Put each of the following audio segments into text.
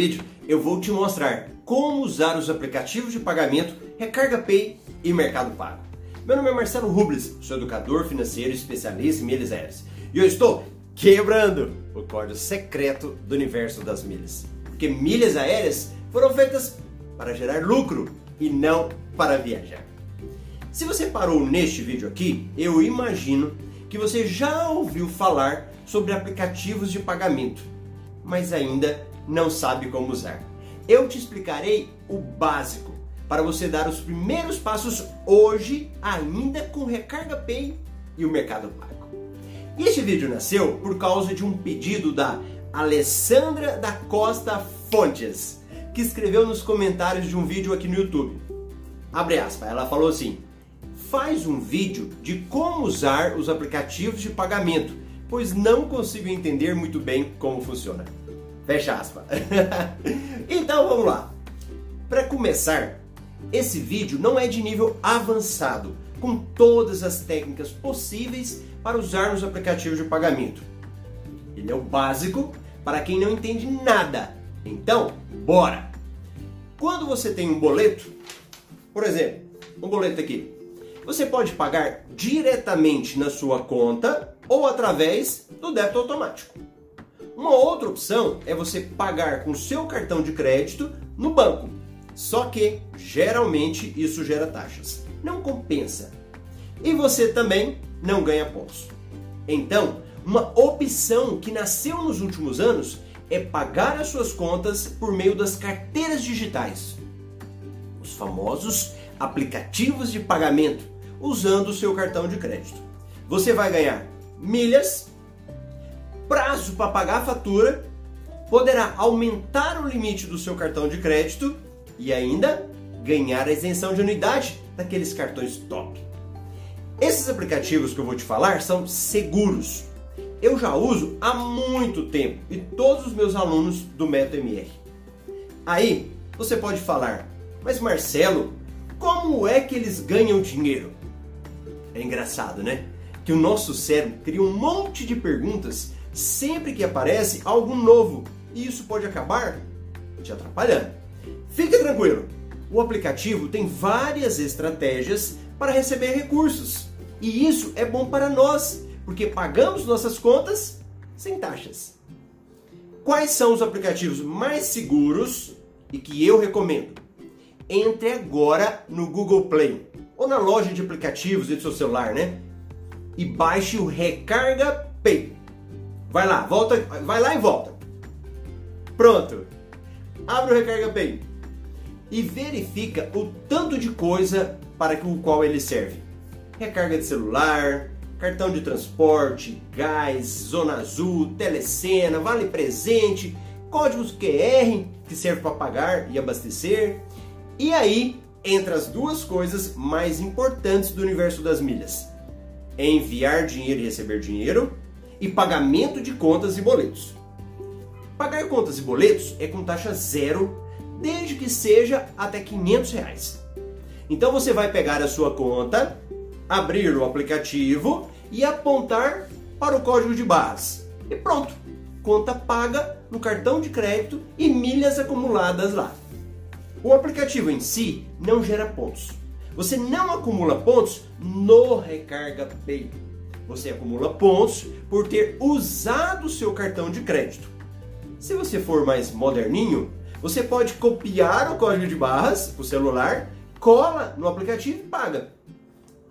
vídeo eu vou te mostrar como usar os aplicativos de pagamento Recarga Pay e Mercado Pago. Meu nome é Marcelo Rubles, sou educador financeiro especialista em milhas aéreas e eu estou quebrando o código secreto do universo das milhas. Porque milhas aéreas foram feitas para gerar lucro e não para viajar. Se você parou neste vídeo aqui, eu imagino que você já ouviu falar sobre aplicativos de pagamento, mas ainda não sabe como usar. Eu te explicarei o básico para você dar os primeiros passos hoje, ainda com Recarga Pay e o Mercado Pago. Este vídeo nasceu por causa de um pedido da Alessandra da Costa Fontes, que escreveu nos comentários de um vídeo aqui no YouTube. Abre aspas, ela falou assim: faz um vídeo de como usar os aplicativos de pagamento, pois não consigo entender muito bem como funciona. Fecha aspas. então vamos lá. Para começar, esse vídeo não é de nível avançado, com todas as técnicas possíveis para usar nos aplicativos de pagamento. Ele é o básico para quem não entende nada. Então, bora! Quando você tem um boleto, por exemplo, um boleto aqui, você pode pagar diretamente na sua conta ou através do débito automático. Uma outra opção é você pagar com seu cartão de crédito no banco. Só que geralmente isso gera taxas. Não compensa. E você também não ganha pontos. Então, uma opção que nasceu nos últimos anos é pagar as suas contas por meio das carteiras digitais. Os famosos aplicativos de pagamento usando o seu cartão de crédito. Você vai ganhar milhas prazo para pagar a fatura, poderá aumentar o limite do seu cartão de crédito e ainda ganhar a isenção de anuidade daqueles cartões top. Esses aplicativos que eu vou te falar são seguros. Eu já uso há muito tempo e todos os meus alunos do Método MR. Aí você pode falar, mas Marcelo, como é que eles ganham dinheiro? É engraçado, né? Que o nosso cérebro cria um monte de perguntas sempre que aparece algo novo e isso pode acabar te atrapalhando. Fique tranquilo, o aplicativo tem várias estratégias para receber recursos e isso é bom para nós porque pagamos nossas contas sem taxas. Quais são os aplicativos mais seguros e que eu recomendo? Entre agora no Google Play ou na loja de aplicativos do seu celular, né? E baixe o Recarga Pay. Vai lá, volta, vai lá e volta. Pronto. Abre o Recarga Pay e verifica o tanto de coisa para o qual ele serve. Recarga de celular, cartão de transporte, gás, zona azul, telecena, vale presente, códigos QR que serve para pagar e abastecer. E aí entra as duas coisas mais importantes do universo das milhas: enviar dinheiro e receber dinheiro e pagamento de contas e boletos. Pagar contas e boletos é com taxa zero, desde que seja até 500 reais. Então você vai pegar a sua conta, abrir o aplicativo e apontar para o código de barras. E pronto, conta paga no cartão de crédito e milhas acumuladas lá. O aplicativo em si não gera pontos. Você não acumula pontos no Recarga Pay você acumula pontos por ter usado seu cartão de crédito. Se você for mais moderninho, você pode copiar o código de barras o celular, cola no aplicativo e paga.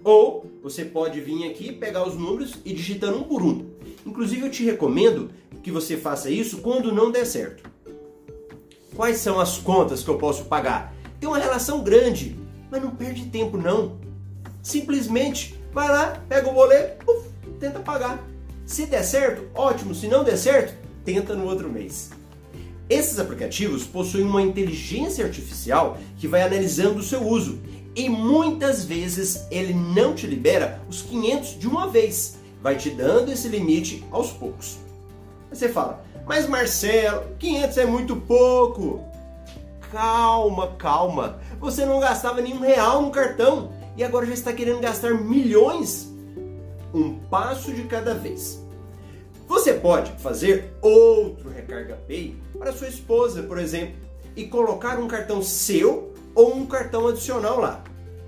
Ou você pode vir aqui, pegar os números e digitando um por um. Inclusive eu te recomendo que você faça isso quando não der certo. Quais são as contas que eu posso pagar? Tem uma relação grande, mas não perde tempo não. Simplesmente vai lá, pega o boleto, uf, tenta pagar. Se der certo, ótimo. Se não der certo, tenta no outro mês. Esses aplicativos possuem uma inteligência artificial que vai analisando o seu uso e muitas vezes ele não te libera os 500 de uma vez, vai te dando esse limite aos poucos. Aí você fala, mas Marcelo, 500 é muito pouco. Calma, calma. Você não gastava nenhum real no cartão e agora já está querendo gastar milhões um passo de cada vez. Você pode fazer outro Recarga Pay para sua esposa, por exemplo, e colocar um cartão seu ou um cartão adicional lá.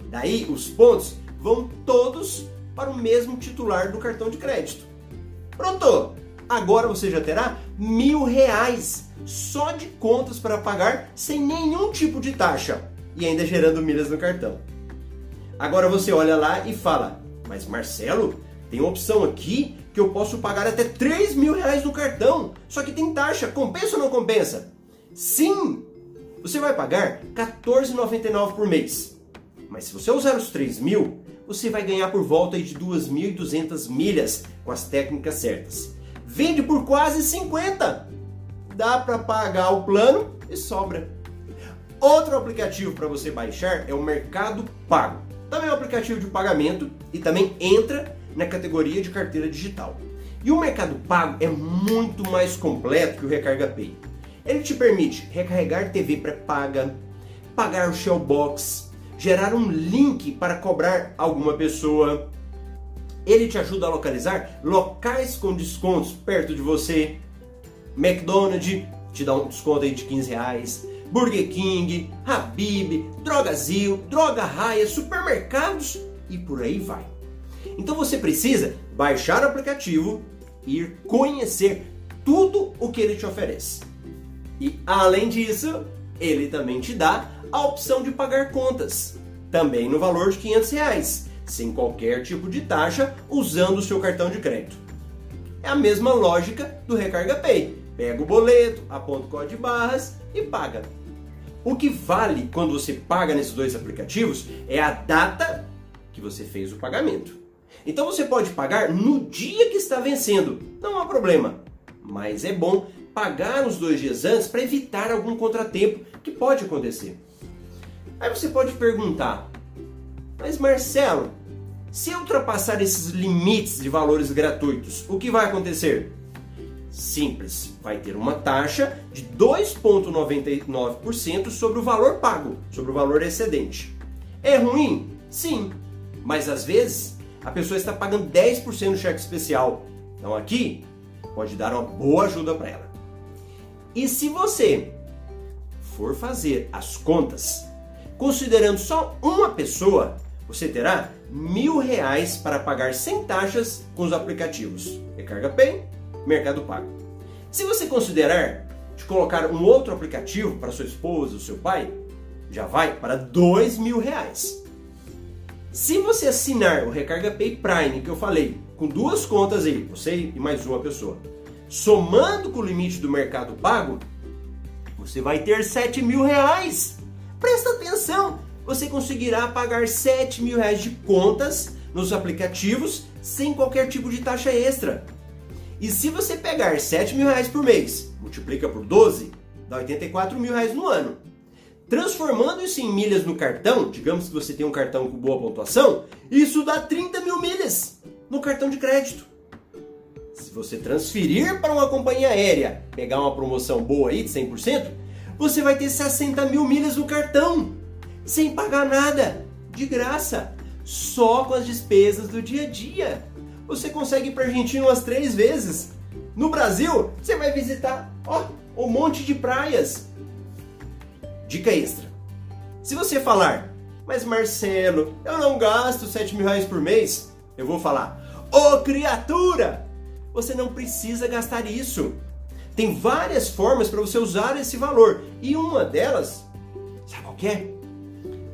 Daí os pontos vão todos para o mesmo titular do cartão de crédito. Pronto! Agora você já terá mil reais só de contas para pagar sem nenhum tipo de taxa e ainda gerando milhas no cartão. Agora você olha lá e fala: Mas Marcelo, tem opção aqui que eu posso pagar até 3 mil reais no cartão, só que tem taxa, compensa ou não compensa? Sim! Você vai pagar R$14,99 por mês. Mas se você usar os 3 mil, você vai ganhar por volta de 2.200 milhas com as técnicas certas. Vende por quase 50. Dá para pagar o plano e sobra. Outro aplicativo para você baixar é o Mercado Pago. Também é um aplicativo de pagamento e também entra na categoria de carteira digital. E o Mercado Pago é muito mais completo que o Recarga Pay. Ele te permite recarregar TV pré-paga, pagar o Shellbox, gerar um link para cobrar alguma pessoa. Ele te ajuda a localizar locais com descontos perto de você. McDonald's te dá um desconto aí de 15 reais. Burger King, Habib, Drogazil, Droga Raia, supermercados e por aí vai. Então você precisa baixar o aplicativo e ir conhecer tudo o que ele te oferece. E além disso, ele também te dá a opção de pagar contas, também no valor de 500 reais, sem qualquer tipo de taxa, usando o seu cartão de crédito. É a mesma lógica do Recarga Pay. Pega o boleto, aponta o código de barras e paga. O que vale quando você paga nesses dois aplicativos é a data que você fez o pagamento. Então você pode pagar no dia que está vencendo, não há problema. Mas é bom pagar uns dois dias antes para evitar algum contratempo que pode acontecer. Aí você pode perguntar, mas Marcelo, se eu ultrapassar esses limites de valores gratuitos, o que vai acontecer? Simples, vai ter uma taxa de 2,99% sobre o valor pago, sobre o valor excedente. É ruim? Sim, mas às vezes a pessoa está pagando 10% no cheque especial. Então aqui pode dar uma boa ajuda para ela. E se você for fazer as contas, considerando só uma pessoa, você terá mil reais para pagar sem taxas com os aplicativos Recarga Pay, Mercado Pago. Se você considerar de colocar um outro aplicativo para sua esposa ou seu pai, já vai para dois mil reais. Se você assinar o Recarga Pay Prime que eu falei, com duas contas aí, você e mais uma pessoa, somando com o limite do Mercado Pago, você vai ter 7 mil reais. Presta atenção, você conseguirá pagar 7 mil reais de contas nos aplicativos sem qualquer tipo de taxa extra. E se você pegar 7 mil reais por mês, multiplica por 12, dá 84 mil reais no ano. Transformando isso em milhas no cartão, digamos que você tem um cartão com boa pontuação, isso dá 30 mil milhas no cartão de crédito. Se você transferir para uma companhia aérea, pegar uma promoção boa aí de 100%, você vai ter 60 mil milhas no cartão, sem pagar nada, de graça, só com as despesas do dia a dia. Você consegue ir para a Argentina umas três vezes. No Brasil, você vai visitar ó, um monte de praias Dica extra. Se você falar, mas Marcelo, eu não gasto 7 mil reais por mês, eu vou falar, ô oh, criatura, você não precisa gastar isso. Tem várias formas para você usar esse valor. E uma delas, sabe qual é?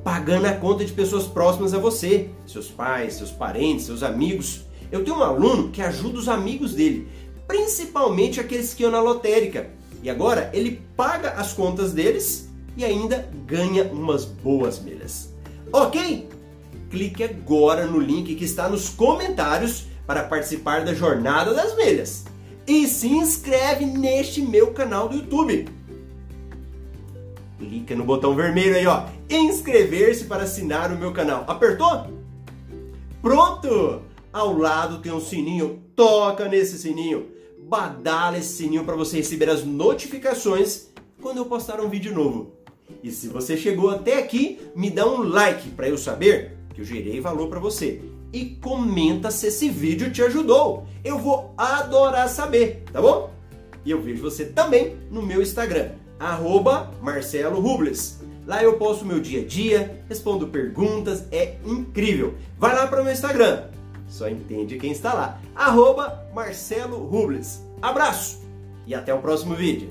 Pagando a conta de pessoas próximas a você, seus pais, seus parentes, seus amigos. Eu tenho um aluno que ajuda os amigos dele, principalmente aqueles que iam na lotérica. E agora ele paga as contas deles e ainda ganha umas boas milhas. Ok? Clique agora no link que está nos comentários para participar da Jornada das Milhas. E se inscreve neste meu canal do YouTube. Clica no botão vermelho aí, ó. Inscrever-se para assinar o meu canal. Apertou? Pronto! Ao lado tem um sininho. Toca nesse sininho. Badala esse sininho para você receber as notificações quando eu postar um vídeo novo. E se você chegou até aqui, me dá um like para eu saber que eu gerei valor para você. e comenta se esse vídeo te ajudou. Eu vou adorar saber, tá bom? E eu vejo você também no meu Instagram, arroba Marcelo Rubles. Lá eu posto meu dia a dia, respondo perguntas, é incrível. Vai lá para o meu Instagram, só entende quem está lá, arroba Marcelo Rubles. Abraço e até o próximo vídeo.